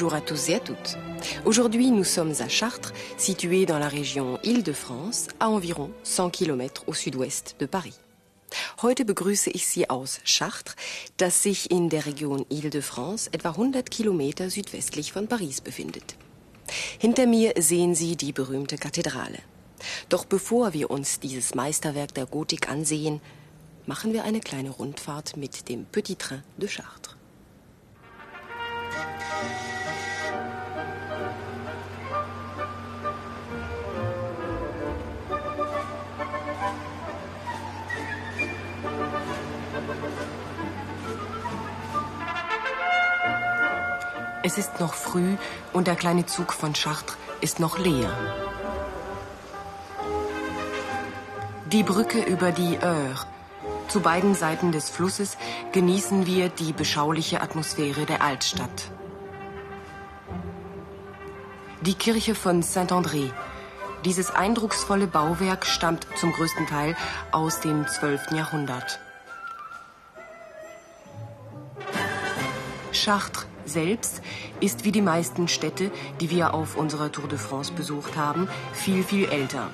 Bonjour à tous et à toutes. Aujourd'hui, nous sommes à Chartres, situé dans la région Île-de-France, à environ 100 km au sud-ouest de Paris. Heute begrüße ich Sie aus Chartres, das sich in der Region Île-de-France etwa 100 Kilometer südwestlich von Paris befindet. Hinter mir sehen Sie die berühmte Kathedrale. Doch bevor wir uns dieses Meisterwerk der Gotik ansehen, machen wir eine kleine Rundfahrt mit dem Petit Train de Chartres. Es ist noch früh und der kleine Zug von Chartres ist noch leer. Die Brücke über die Eure. Zu beiden Seiten des Flusses genießen wir die beschauliche Atmosphäre der Altstadt. Die Kirche von Saint-André. Dieses eindrucksvolle Bauwerk stammt zum größten Teil aus dem 12. Jahrhundert. Chartres selbst ist wie die meisten Städte, die wir auf unserer Tour de France besucht haben, viel, viel älter.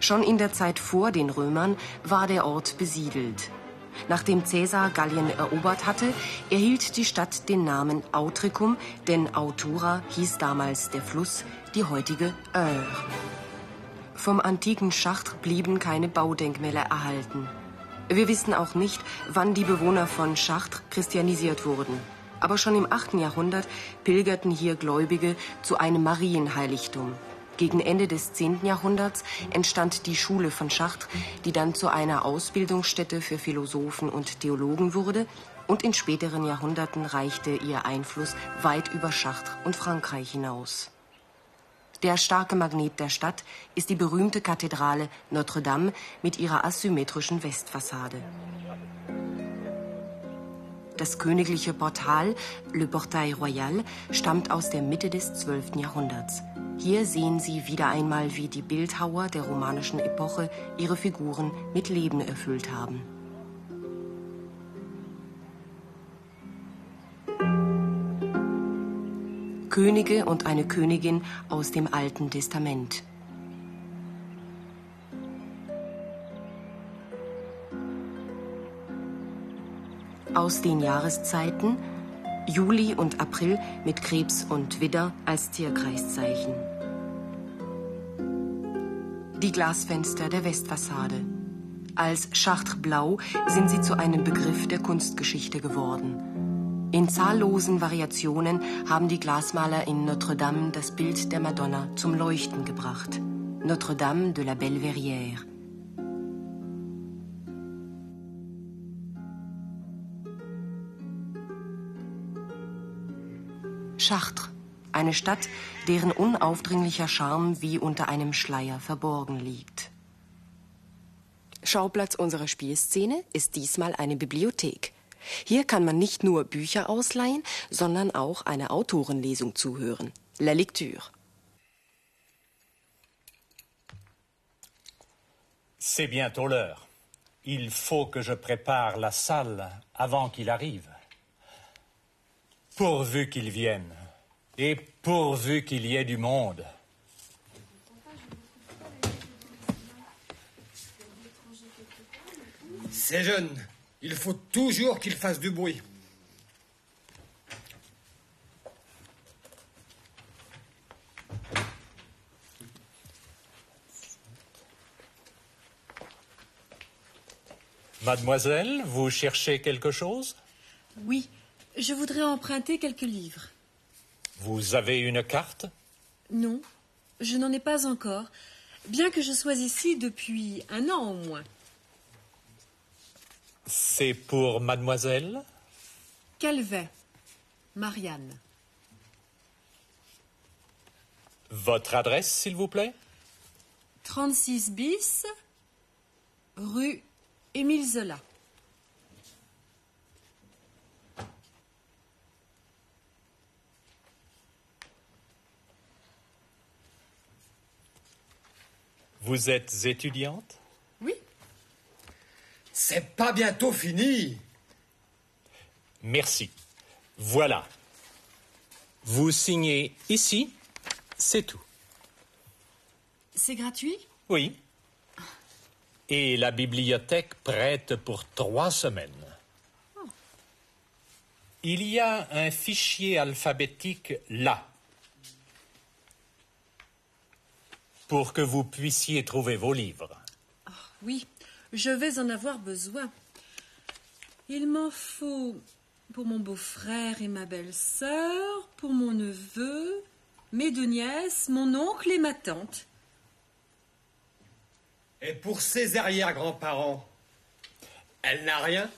Schon in der Zeit vor den Römern war der Ort besiedelt. Nachdem Caesar Gallien erobert hatte, erhielt die Stadt den Namen Autricum, denn Autura hieß damals der Fluss, die heutige Eure. Vom antiken Chartres blieben keine Baudenkmäler erhalten. Wir wissen auch nicht, wann die Bewohner von Chartres christianisiert wurden. Aber schon im 8. Jahrhundert pilgerten hier Gläubige zu einem Marienheiligtum. Gegen Ende des 10. Jahrhunderts entstand die Schule von Chartres, die dann zu einer Ausbildungsstätte für Philosophen und Theologen wurde, und in späteren Jahrhunderten reichte ihr Einfluss weit über Chartres und Frankreich hinaus. Der starke Magnet der Stadt ist die berühmte Kathedrale Notre-Dame mit ihrer asymmetrischen Westfassade. Das königliche Portal, Le Portail Royal, stammt aus der Mitte des 12. Jahrhunderts. Hier sehen Sie wieder einmal, wie die Bildhauer der romanischen Epoche ihre Figuren mit Leben erfüllt haben. Könige und eine Königin aus dem Alten Testament. Aus den Jahreszeiten Juli und April mit Krebs und Widder als Tierkreiszeichen. Die Glasfenster der Westfassade. Als Chartres Blau sind sie zu einem Begriff der Kunstgeschichte geworden. In zahllosen Variationen haben die Glasmaler in Notre-Dame das Bild der Madonna zum Leuchten gebracht. Notre-Dame de la Belle Verrière. Chartres, eine Stadt, deren unaufdringlicher Charme wie unter einem Schleier verborgen liegt. Schauplatz unserer Spielszene ist diesmal eine Bibliothek. Hier kann man nicht nur Bücher ausleihen, sondern auch eine Autorenlesung zuhören. La Lecture. C'est bientôt l'heure. Il faut que je prépare la salle avant qu'il arrive. Pourvu qu'il vienne. Et pourvu qu'il y ait du monde. C'est jeune. Il faut toujours qu'il fasse du bruit. Mademoiselle, vous cherchez quelque chose? Oui, je voudrais emprunter quelques livres. Vous avez une carte? Non, je n'en ai pas encore, bien que je sois ici depuis un an au moins. C'est pour mademoiselle? Calvet, Marianne. Votre adresse, s'il vous plaît? 36 bis, rue Émile Zola. Vous êtes étudiante? Oui, C'est pas bientôt fini. Merci. Voilà. Vous signez ici, c'est tout. C'est gratuit? Oui. Et la bibliothèque prête pour trois semaines. Il y a un fichier alphabétique là, pour que vous puissiez trouver vos livres. Oui, je vais en avoir besoin. Il m'en faut pour mon beau-frère et ma belle-sœur, pour mon neveu, mes deux nièces, mon oncle et ma tante. Et pour ses arrière-grands-parents, elle n'a rien?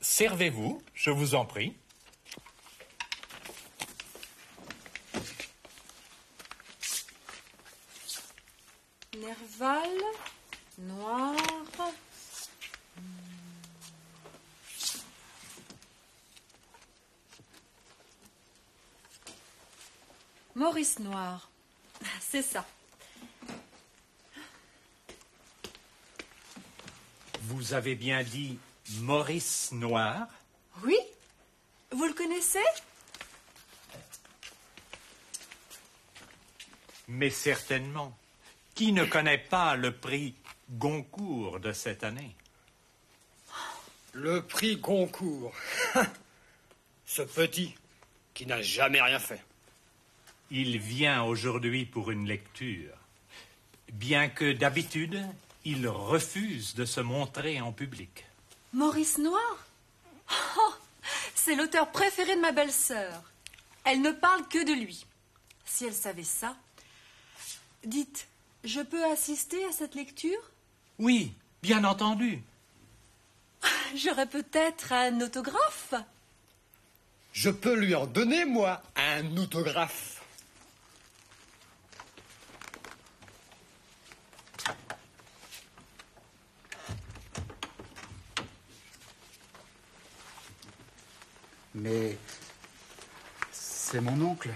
Servez-vous, je vous en prie. Nerval, noir. Maurice Noir. C'est ça. Vous avez bien dit Maurice Noir? Oui Vous le connaissez? Mais certainement. Qui ne connaît pas le prix Goncourt de cette année? Le prix Goncourt. Ce petit qui n'a jamais rien fait. Il vient aujourd'hui pour une lecture, bien que d'habitude, il refuse de se montrer en public. Maurice Noir? Oh, C'est l'auteur préféré de ma belle-sœur. Elle ne parle que de lui. Si elle savait ça. Dites, je peux assister à cette lecture? Oui, bien entendu. J'aurais peut-être un autographe? Je peux lui en donner, moi, un autographe. Mais c'est mon oncle.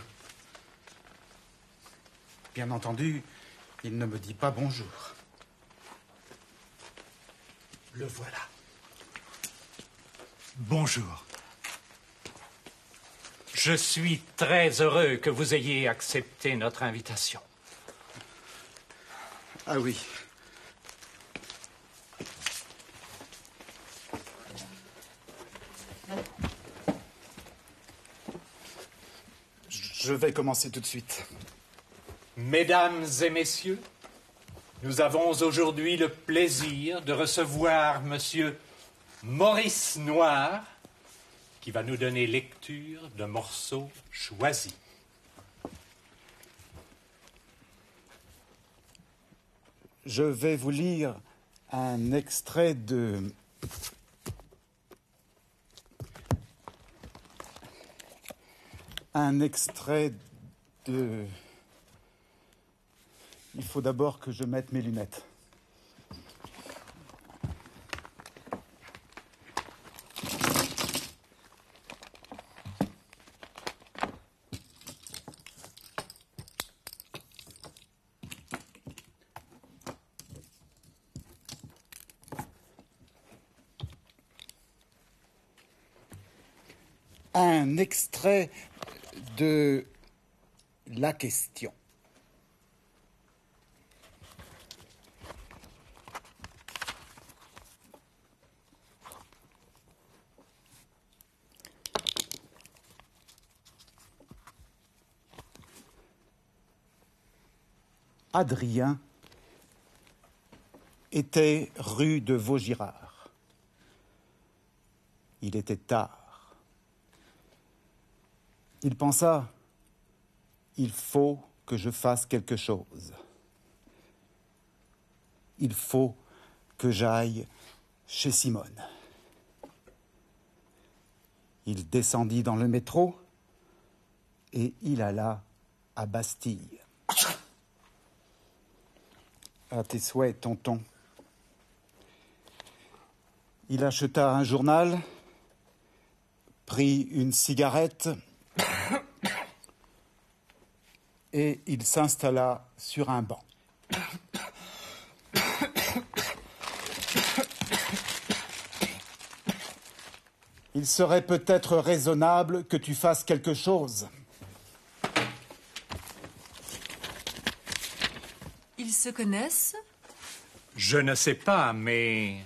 Bien entendu, il ne me dit pas bonjour. Le voilà. Bonjour. Je suis très heureux que vous ayez accepté notre invitation. Ah oui. Je vais commencer tout de suite. Mesdames et messieurs, nous avons aujourd'hui le plaisir de recevoir Monsieur Maurice Noir, qui va nous donner lecture de morceaux choisis. Je vais vous lire un extrait de... Un extrait de... Il faut d'abord que je mette mes lunettes. Un extrait de La question. Adrien était rue de Vaugirard. Il était tard. Il pensa, il faut que je fasse quelque chose. Il faut que j'aille chez Simone. Il descendit dans le métro et il alla à Bastille. À tes souhaits, tonton. Il acheta un journal, prit une cigarette et il s'installa sur un banc. Il serait peut-être raisonnable que tu fasses quelque chose. Ils se connaissent? Je ne sais pas, mais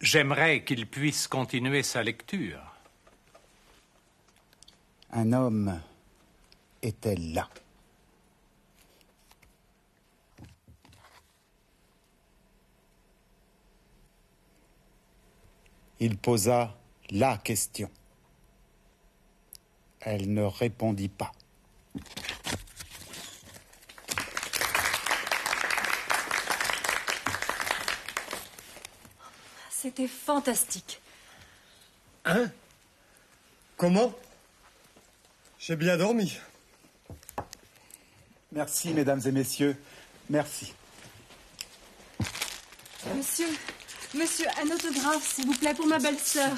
j'aimerais qu'il puisse continuer sa lecture. Un homme était là. Il posa la question. Elle ne répondit pas. C'était fantastique. Hein? Comment? J'ai bien dormi. Merci, mesdames et messieurs. Merci. Monsieur, monsieur, un autographe, s'il vous plaît, pour ma belle-sœur.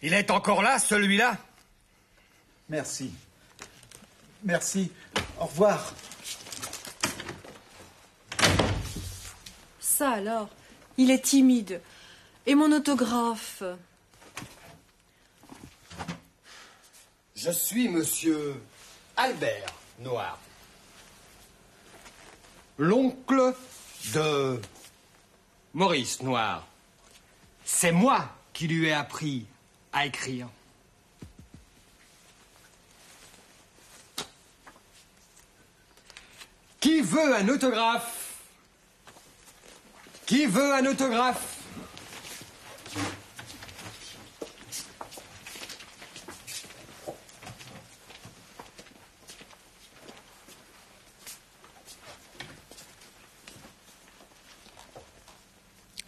Il est encore là, celui-là? Merci. Merci. Au revoir. Ça alors, il est timide. Et mon autographe Je suis monsieur Albert Noir. L'oncle de Maurice Noir. C'est moi qui lui ai appris à écrire. Qui veut un autographe Qui veut un autographe?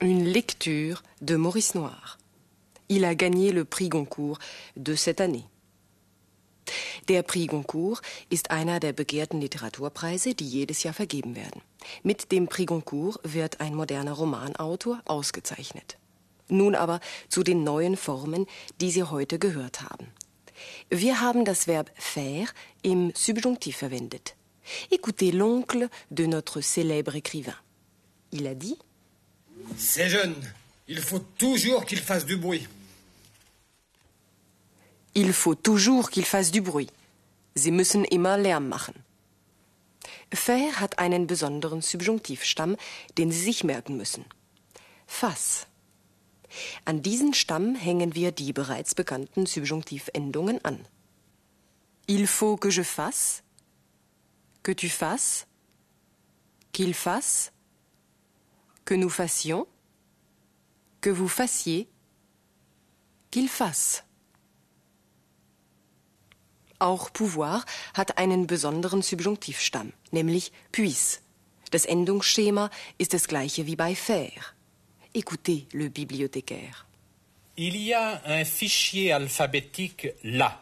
Une lecture de Maurice Noir. Il a gagné le prix Goncourt de cette année. Der Prix Goncourt ist einer der begehrten Literaturpreise, die jedes Jahr vergeben werden. Mit dem Prix Goncourt wird ein moderner Romanautor ausgezeichnet. Nun aber zu den neuen Formen, die Sie heute gehört haben. Wir haben das Verb faire im Subjonctif verwendet. Écoutez l'oncle de notre célèbre écrivain. Il a dit C'est jeune. Il faut toujours qu'il fasse du bruit. Il faut toujours qu'il fasse du bruit. Sie müssen immer Lärm machen. Faire hat einen besonderen Subjunktivstamm, den Sie sich merken müssen. Fass. An diesen Stamm hängen wir die bereits bekannten Subjunktivendungen an. Il faut que je fasse, que tu fasses, qu'il fasse, que nous fassions, que vous fassiez, qu'il fasse. Auch pouvoir hat einen besonderen Subjunktivstamm, nämlich puisse. Das Endungsschema ist das gleiche wie bei faire. Écoutez le bibliothécaire. Il y a un fichier alphabétique là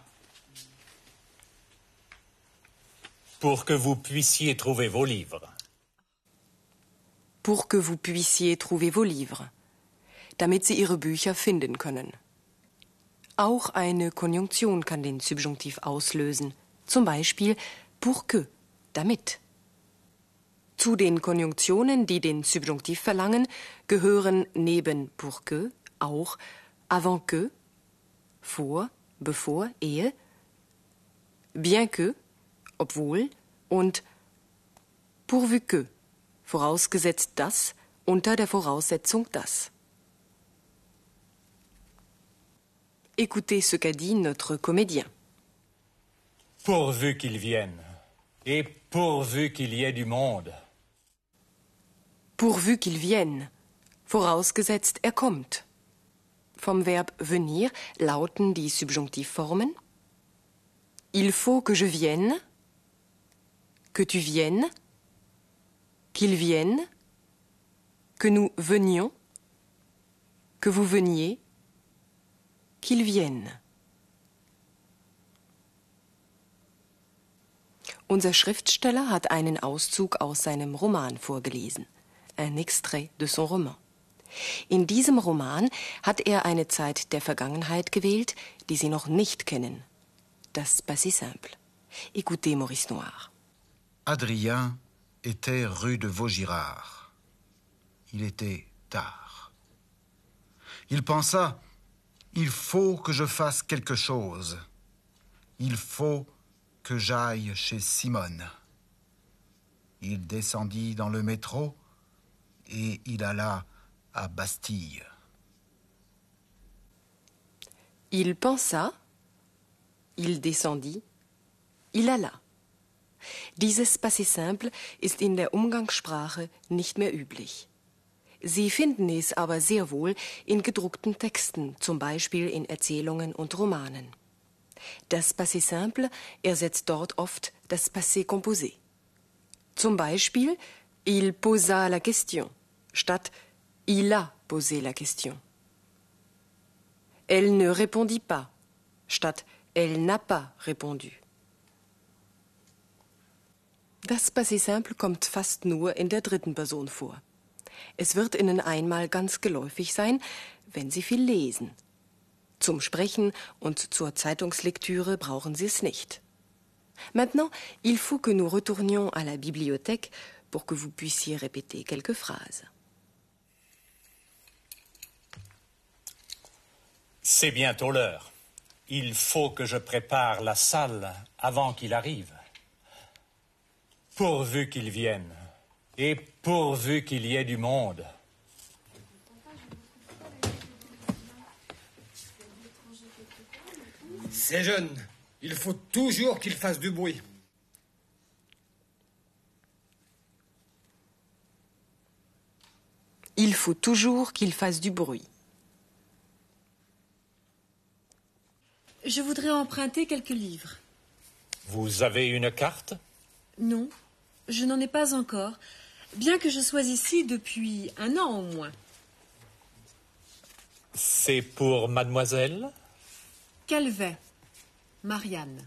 pour que vous puissiez trouver vos livres. Pour que vous puissiez trouver vos livres, damit Sie Ihre Bücher finden können. Auch eine Konjunktion kann den Subjunktiv auslösen. Zum Beispiel pour que, damit. Zu den Konjunktionen, die den Subjunktiv verlangen, gehören neben pour que auch avant que, vor, bevor, ehe, bien que, obwohl und pourvu que, vorausgesetzt das, unter der Voraussetzung das. Écoutez ce qu'a dit notre comédien. Pourvu qu'ils viennent et pourvu qu'il y ait du monde. Pourvu qu'il vienne, vorausgesetzt er kommt. Vom Verb venir lauten die Subjunktivformen Il faut que je vienne, que tu viennes, qu'il vienne, que nous venions, que vous veniez, qu'il vienne. Unser Schriftsteller hat einen Auszug aus seinem Roman vorgelesen. Un extrait de son roman. In diesem Roman hat er eine Zeit der Vergangenheit gewählt, die Sie noch nicht kennen. Das passé simple. Écoutez Maurice Noir. Adrien était rue de Vaugirard. Il était tard. Il pensa Il faut que je fasse quelque chose. Il faut que j'aille chez Simone. Il descendit dans le métro et il alla à Bastille. Il pensa, il descendit, il alla. Dieses Simple ist in der Umgangssprache nicht mehr üblich. Sie finden es aber sehr wohl in gedruckten Texten, zum Beispiel in Erzählungen und Romanen. Das Passé simple ersetzt dort oft das Passé composé. Zum Beispiel il posa la question statt il a posé la question. Elle ne répondit pas statt elle n'a pas répondu. Das Passé simple kommt fast nur in der dritten Person vor. Es wird Ihnen einmal ganz geläufig sein, wenn Sie viel lesen. Zum Sprechen und zur Zeitungslektüre brauchen Sie es nicht. Maintenant, il faut que nous retournions à la bibliothèque pour que vous puissiez répéter quelques phrases. C'est bientôt l'heure. Il faut que je prépare la salle avant qu'il arrive. Pourvu qu'il vienne, et pourvu qu'il y ait du monde. C'est jeune. Il faut toujours qu'il fasse du bruit. Il faut toujours qu'il fasse du bruit. Je voudrais emprunter quelques livres. Vous avez une carte? Non, je n'en ai pas encore, bien que je sois ici depuis un an au moins. C'est pour mademoiselle? Calvet, Marianne.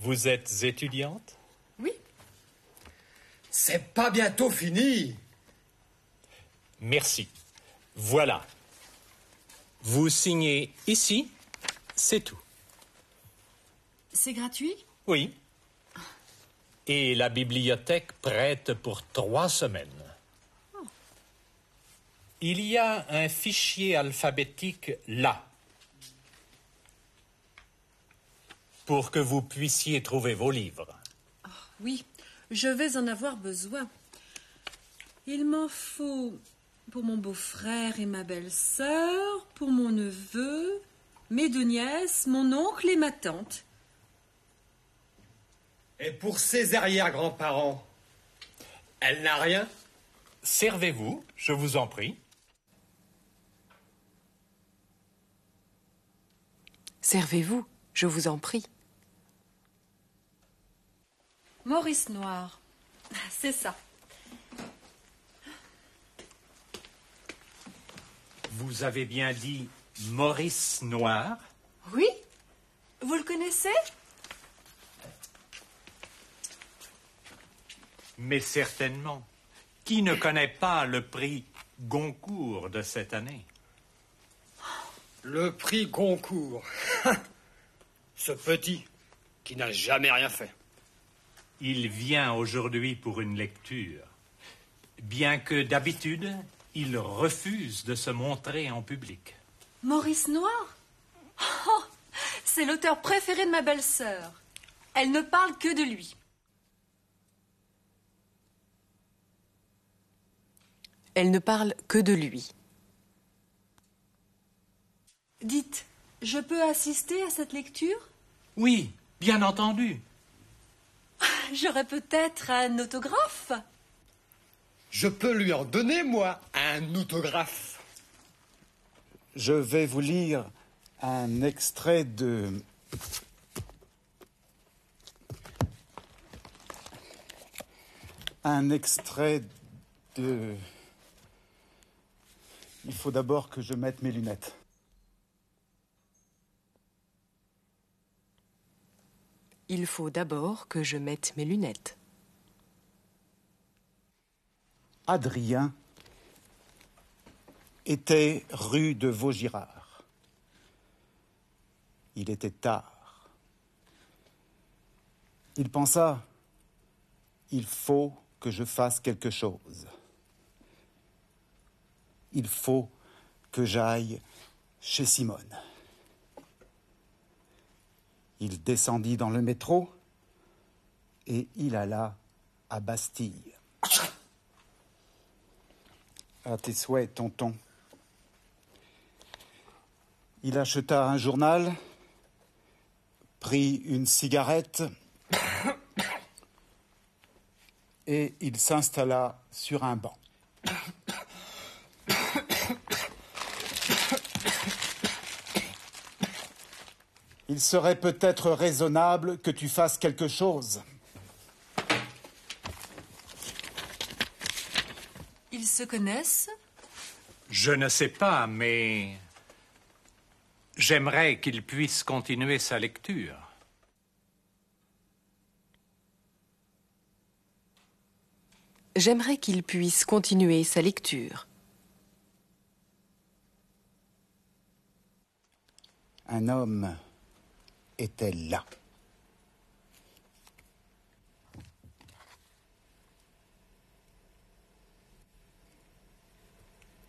Vous êtes étudiante? Oui, C'est pas bientôt fini. Merci. Voilà. Vous signez ici, c'est tout. c'est gratuit? Oui. Et la bibliothèque prête pour trois semaines. Il y a un fichier alphabétique là. Pour que vous puissiez trouver vos livres. Oui, je vais en avoir besoin. Il m'en faut pour mon beau-frère et ma belle-sœur, pour mon neveu, mes deux nièces, mon oncle et ma tante. Et pour ses arrière-grands-parents, elle n'a rien Servez-vous, je vous en prie. Servez-vous, je vous en prie. Maurice Noir. C'est ça. Vous avez bien dit Maurice Noir? Oui Vous le connaissez? Mais certainement. Qui ne connaît pas le prix Goncourt de cette année? Le prix Goncourt. Ce petit qui n'a jamais rien fait. Il vient aujourd'hui pour une lecture. Bien que d'habitude, il refuse de se montrer en public. Maurice Noir? Oh, C'est l'auteur préféré de ma belle-sœur. Elle ne parle que de lui. Elle ne parle que de lui. Dites, je peux assister à cette lecture? Oui, bien entendu. J'aurais peut-être un autographe Je peux lui en donner, moi, un autographe. Je vais vous lire un extrait de. Un extrait de. Il faut d'abord que je mette mes lunettes. Il faut d'abord que je mette mes lunettes. Adrien était rue de Vaugirard. Il était tard. Il pensa, il faut que je fasse quelque chose. Il faut que j'aille chez Simone. Il descendit dans le métro et il alla à Bastille. À tes souhaits, tonton. Il acheta un journal, prit une cigarette et il s'installa sur un banc. Il serait peut-être raisonnable que tu fasses quelque chose. Ils se connaissent? Je ne sais pas, mais j'aimerais qu'il puisse continuer sa lecture. J'aimerais qu'il puisse continuer sa lecture. Un homme était là.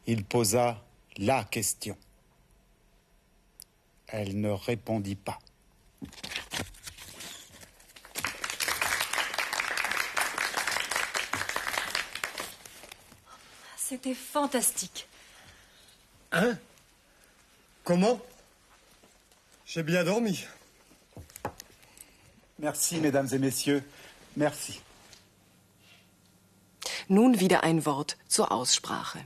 Il posa la question. Elle ne répondit pas. C'était fantastique. Hein? Comment? J'ai bien dormi. Merci, mesdames et messieurs. Merci. Nun wieder ein Wort zur Aussprache.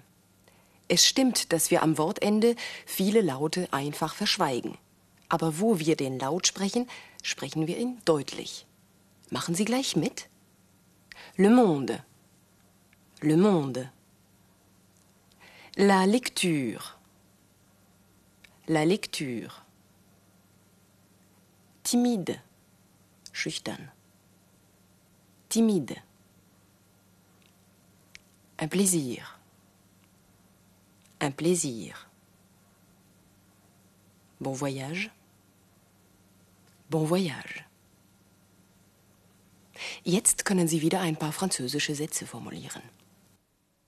Es stimmt, dass wir am Wortende viele Laute einfach verschweigen. Aber wo wir den Laut sprechen, sprechen wir ihn deutlich. Machen Sie gleich mit? Le monde. Le monde. La lecture. La lecture. Timide. Schüchtern. Timide. Un plaisir. Un plaisir. Bon voyage. Bon voyage. Jetzt können Sie wieder ein paar französische Sätze formulieren.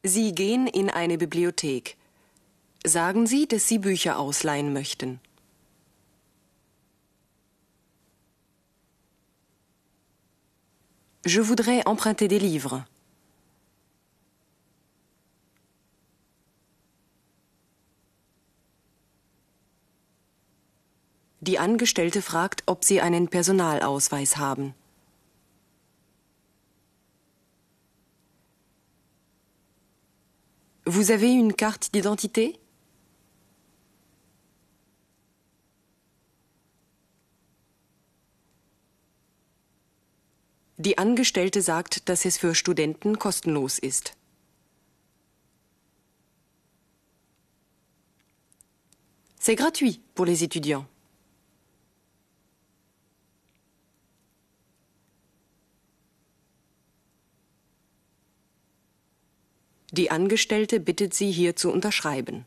Sie gehen in eine Bibliothek. Sagen Sie, dass Sie Bücher ausleihen möchten. Je voudrais emprunter des livres. Die Angestellte fragt, ob Sie einen Personalausweis haben. Vous avez une carte d'identité? Die Angestellte sagt, dass es für Studenten kostenlos ist. C'est gratuit pour les étudiants. Die Angestellte bittet Sie, hier zu unterschreiben.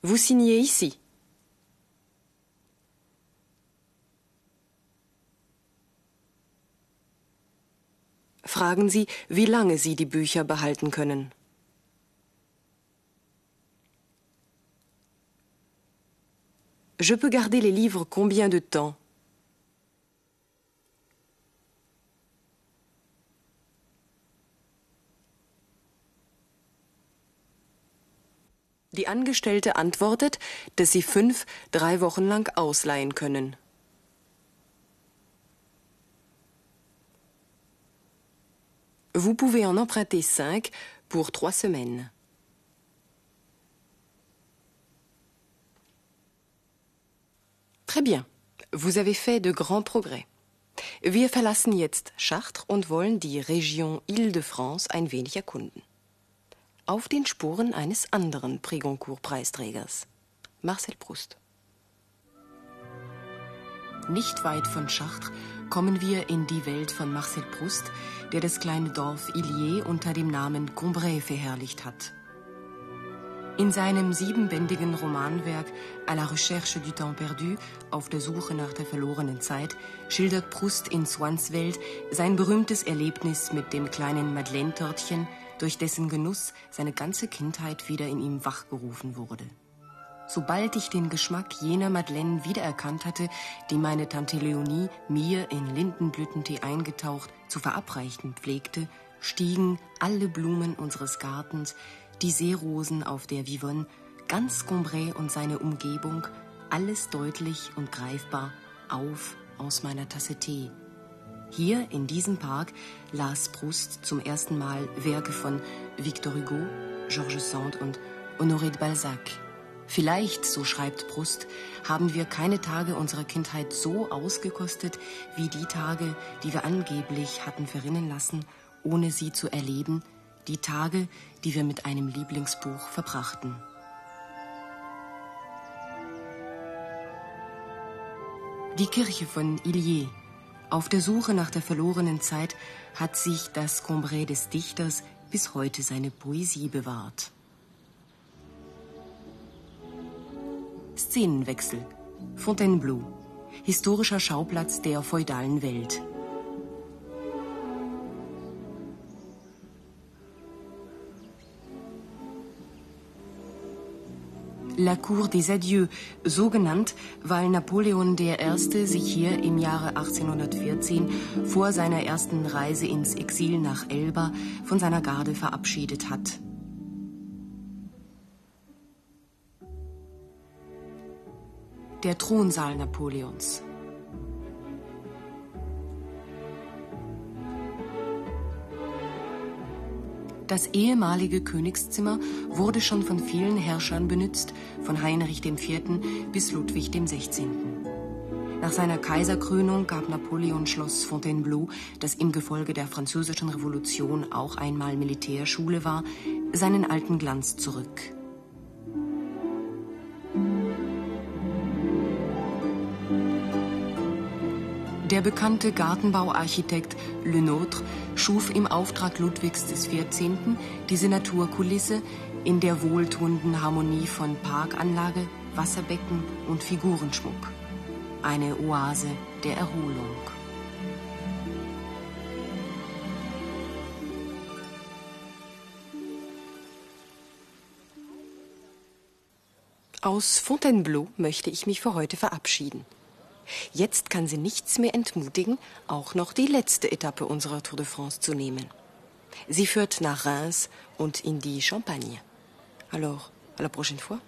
Vous signez ici. Fragen Sie, wie lange Sie die Bücher behalten können. Je peux garder les livres combien de temps Die Angestellte antwortet, dass sie fünf drei Wochen lang ausleihen können. Vous pouvez en emprunter cinq pour trois semaines. Très bien. Vous avez fait de grands progrès. Wir verlassen jetzt Chartres und wollen die Region Île-de-France ein wenig erkunden. Auf den Spuren eines anderen Prégoncourt-Preisträgers, Marcel Proust. Nicht weit von Chartres kommen wir in die Welt von Marcel Proust, der das kleine Dorf Illier unter dem Namen Combray verherrlicht hat. In seinem siebenbändigen Romanwerk À la recherche du temps perdu, auf der Suche nach der verlorenen Zeit, schildert Proust in Swans Welt sein berühmtes Erlebnis mit dem kleinen Madeleine-Törtchen, durch dessen Genuss seine ganze Kindheit wieder in ihm wachgerufen wurde. Sobald ich den Geschmack jener Madeleine wiedererkannt hatte, die meine Tante Leonie mir in Lindenblütentee eingetaucht zu verabreichen pflegte, stiegen alle Blumen unseres Gartens, die Seerosen auf der Vivonne, ganz Combray und seine Umgebung, alles deutlich und greifbar auf aus meiner Tasse Tee. Hier in diesem Park las Proust zum ersten Mal Werke von Victor Hugo, Georges Sand und Honoré de Balzac. Vielleicht, so schreibt Proust, haben wir keine Tage unserer Kindheit so ausgekostet wie die Tage, die wir angeblich hatten verrinnen lassen, ohne sie zu erleben, die Tage, die wir mit einem Lieblingsbuch verbrachten. Die Kirche von Illier. Auf der Suche nach der verlorenen Zeit hat sich das Combray des Dichters bis heute seine Poesie bewahrt. Szenenwechsel. Fontainebleau. Historischer Schauplatz der feudalen Welt. La Cour des Adieux, so genannt, weil Napoleon I. sich hier im Jahre 1814 vor seiner ersten Reise ins Exil nach Elba von seiner Garde verabschiedet hat. Der Thronsaal Napoleons. Das ehemalige Königszimmer wurde schon von vielen Herrschern benützt, von Heinrich IV. bis Ludwig XVI. Nach seiner Kaiserkrönung gab Napoleon Schloss Fontainebleau, das im Gefolge der Französischen Revolution auch einmal Militärschule war, seinen alten Glanz zurück. Der bekannte Gartenbauarchitekt Le Nôtre schuf im Auftrag Ludwigs XIV. diese Naturkulisse in der wohltuenden Harmonie von Parkanlage, Wasserbecken und Figurenschmuck. Eine Oase der Erholung. Aus Fontainebleau möchte ich mich für heute verabschieden. Jetzt kann sie nichts mehr entmutigen, auch noch die letzte Etappe unserer Tour de France zu nehmen. Sie führt nach Reims und in die Champagne. Alors, à la prochaine fois.